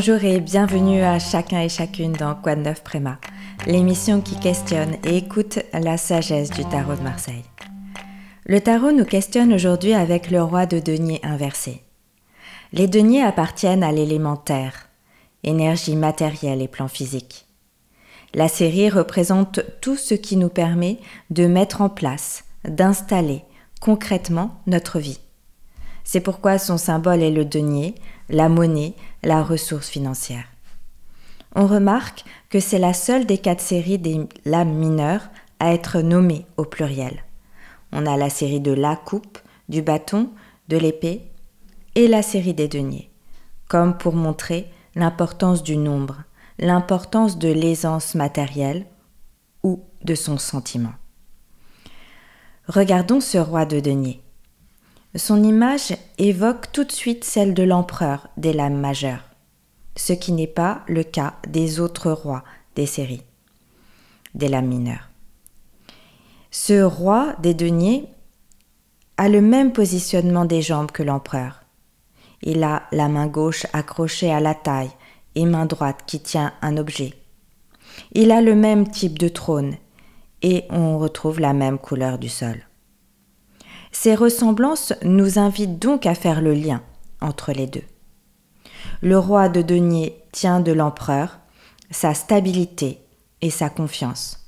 Bonjour et bienvenue à chacun et chacune dans Quoi neuf Préma, l'émission qui questionne et écoute la sagesse du tarot de Marseille. Le tarot nous questionne aujourd'hui avec le roi de denier inversé. Les deniers appartiennent à l'élémentaire, énergie matérielle et plan physique. La série représente tout ce qui nous permet de mettre en place, d'installer concrètement notre vie. C'est pourquoi son symbole est le denier, la monnaie, la ressource financière. On remarque que c'est la seule des quatre séries des lames mineures à être nommée au pluriel. On a la série de la coupe, du bâton, de l'épée et la série des deniers, comme pour montrer l'importance du nombre, l'importance de l'aisance matérielle ou de son sentiment. Regardons ce roi de deniers. Son image évoque tout de suite celle de l'empereur des lames majeures, ce qui n'est pas le cas des autres rois des séries, des lames mineures. Ce roi des deniers a le même positionnement des jambes que l'empereur. Il a la main gauche accrochée à la taille et main droite qui tient un objet. Il a le même type de trône et on retrouve la même couleur du sol. Ces ressemblances nous invitent donc à faire le lien entre les deux. Le roi de denier tient de l'empereur sa stabilité et sa confiance.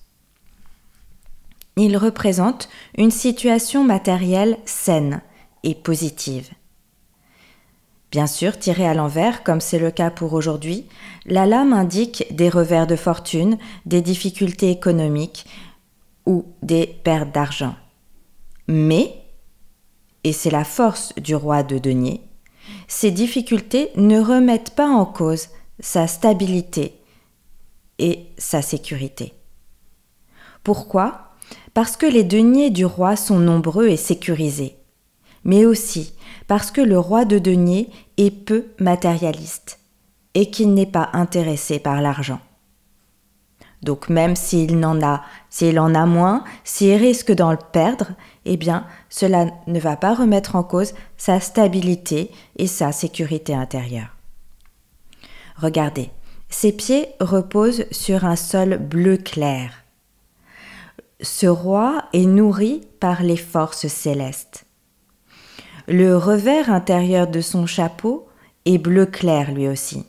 Il représente une situation matérielle saine et positive. Bien sûr, tiré à l'envers, comme c'est le cas pour aujourd'hui, la lame indique des revers de fortune, des difficultés économiques ou des pertes d'argent. Mais et c'est la force du roi de denier, ces difficultés ne remettent pas en cause sa stabilité et sa sécurité. Pourquoi? Parce que les deniers du roi sont nombreux et sécurisés, mais aussi parce que le roi de denier est peu matérialiste et qu'il n'est pas intéressé par l'argent. Donc même s'il en a moins, s'il risque d'en perdre, eh bien, cela ne va pas remettre en cause sa stabilité et sa sécurité intérieure. Regardez, ses pieds reposent sur un sol bleu clair. Ce roi est nourri par les forces célestes. Le revers intérieur de son chapeau est bleu clair lui aussi.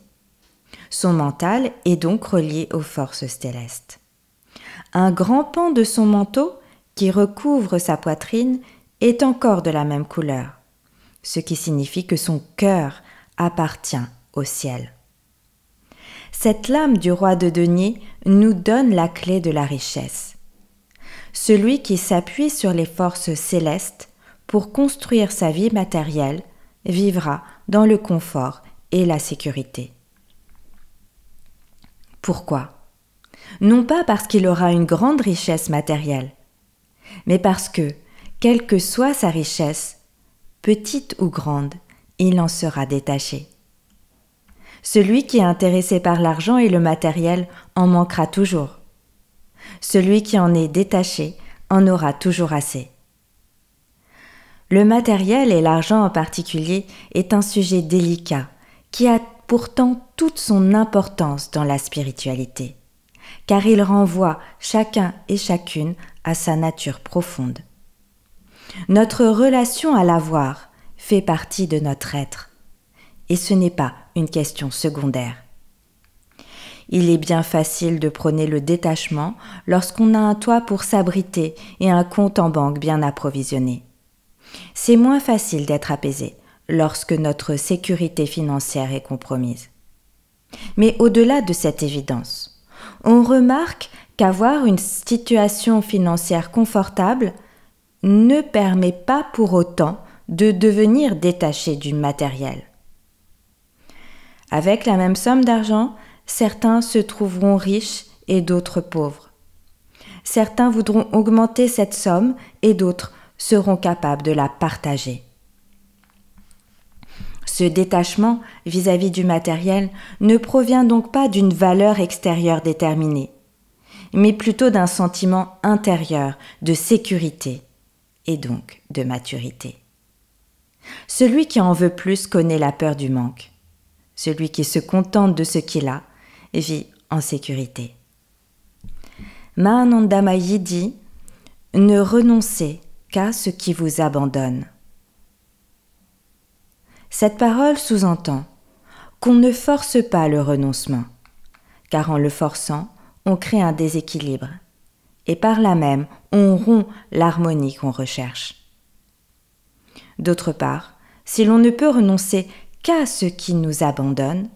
Son mental est donc relié aux forces célestes. Un grand pan de son manteau, qui recouvre sa poitrine, est encore de la même couleur, ce qui signifie que son cœur appartient au ciel. Cette lame du roi de denier nous donne la clé de la richesse. Celui qui s'appuie sur les forces célestes pour construire sa vie matérielle vivra dans le confort et la sécurité. Pourquoi? Non pas parce qu'il aura une grande richesse matérielle, mais parce que, quelle que soit sa richesse, petite ou grande, il en sera détaché. Celui qui est intéressé par l'argent et le matériel en manquera toujours. Celui qui en est détaché en aura toujours assez. Le matériel et l'argent en particulier est un sujet délicat qui a pourtant toute son importance dans la spiritualité, car il renvoie chacun et chacune à sa nature profonde. Notre relation à l'avoir fait partie de notre être, et ce n'est pas une question secondaire. Il est bien facile de prôner le détachement lorsqu'on a un toit pour s'abriter et un compte en banque bien approvisionné. C'est moins facile d'être apaisé lorsque notre sécurité financière est compromise. Mais au-delà de cette évidence, on remarque qu'avoir une situation financière confortable ne permet pas pour autant de devenir détaché du matériel. Avec la même somme d'argent, certains se trouveront riches et d'autres pauvres. Certains voudront augmenter cette somme et d'autres seront capables de la partager. Ce détachement vis-à-vis du matériel ne provient donc pas d'une valeur extérieure déterminée, mais plutôt d'un sentiment intérieur de sécurité et donc de maturité. Celui qui en veut plus connaît la peur du manque. Celui qui se contente de ce qu'il a vit en sécurité. Mahanandamayi dit Ne renoncez qu'à ce qui vous abandonne. Cette parole sous-entend qu'on ne force pas le renoncement, car en le forçant, on crée un déséquilibre, et par là même on rompt l'harmonie qu'on recherche. D'autre part, si l'on ne peut renoncer qu'à ce qui nous abandonne,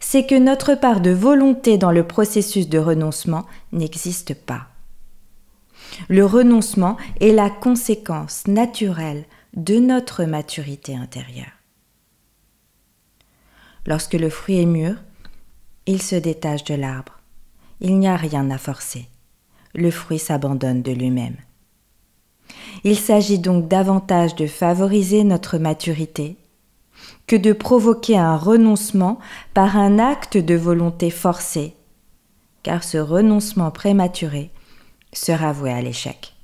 c'est que notre part de volonté dans le processus de renoncement n'existe pas. Le renoncement est la conséquence naturelle de notre maturité intérieure. Lorsque le fruit est mûr, il se détache de l'arbre. Il n'y a rien à forcer. Le fruit s'abandonne de lui-même. Il s'agit donc davantage de favoriser notre maturité que de provoquer un renoncement par un acte de volonté forcée, car ce renoncement prématuré sera voué à l'échec.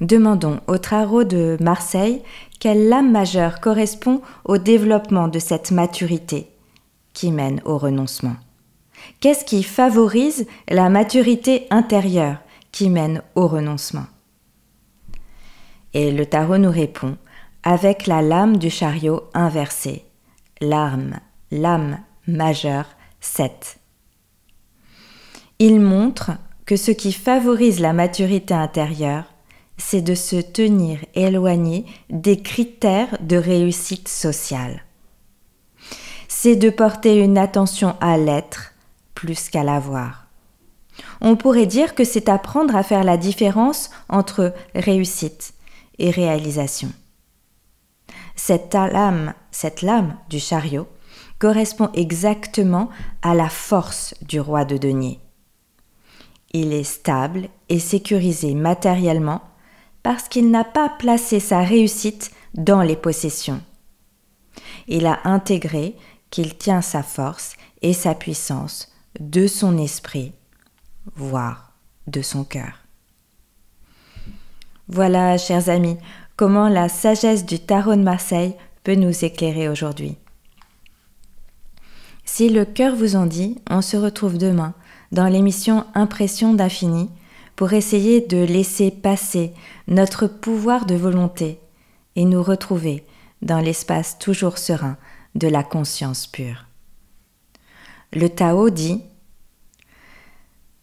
Demandons au tarot de Marseille quelle lame majeure correspond au développement de cette maturité qui mène au renoncement. Qu'est-ce qui favorise la maturité intérieure qui mène au renoncement? Et le tarot nous répond avec la lame du chariot inversée. L'arme, lame majeure 7. Il montre que ce qui favorise la maturité intérieure, c'est de se tenir éloigné des critères de réussite sociale. C'est de porter une attention à l'être plus qu'à l'avoir. On pourrait dire que c'est apprendre à faire la différence entre réussite et réalisation. Cette lame, cette lame du chariot correspond exactement à la force du roi de denier. Il est stable et sécurisé matériellement parce qu'il n'a pas placé sa réussite dans les possessions. Il a intégré qu'il tient sa force et sa puissance de son esprit, voire de son cœur. Voilà, chers amis, comment la sagesse du tarot de Marseille peut nous éclairer aujourd'hui. Si le cœur vous en dit, on se retrouve demain dans l'émission Impression d'infini pour essayer de laisser passer notre pouvoir de volonté et nous retrouver dans l'espace toujours serein de la conscience pure. Le Tao dit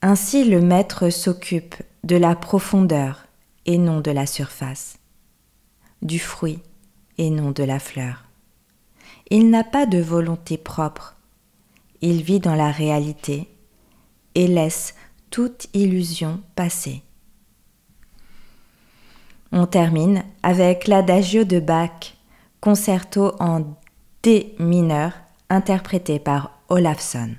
Ainsi le maître s'occupe de la profondeur et non de la surface du fruit et non de la fleur. Il n'a pas de volonté propre. Il vit dans la réalité et laisse toute illusion passer. On termine avec l'adagio de Bach, concerto en D mineur, interprété par Olafsson.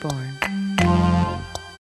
Born.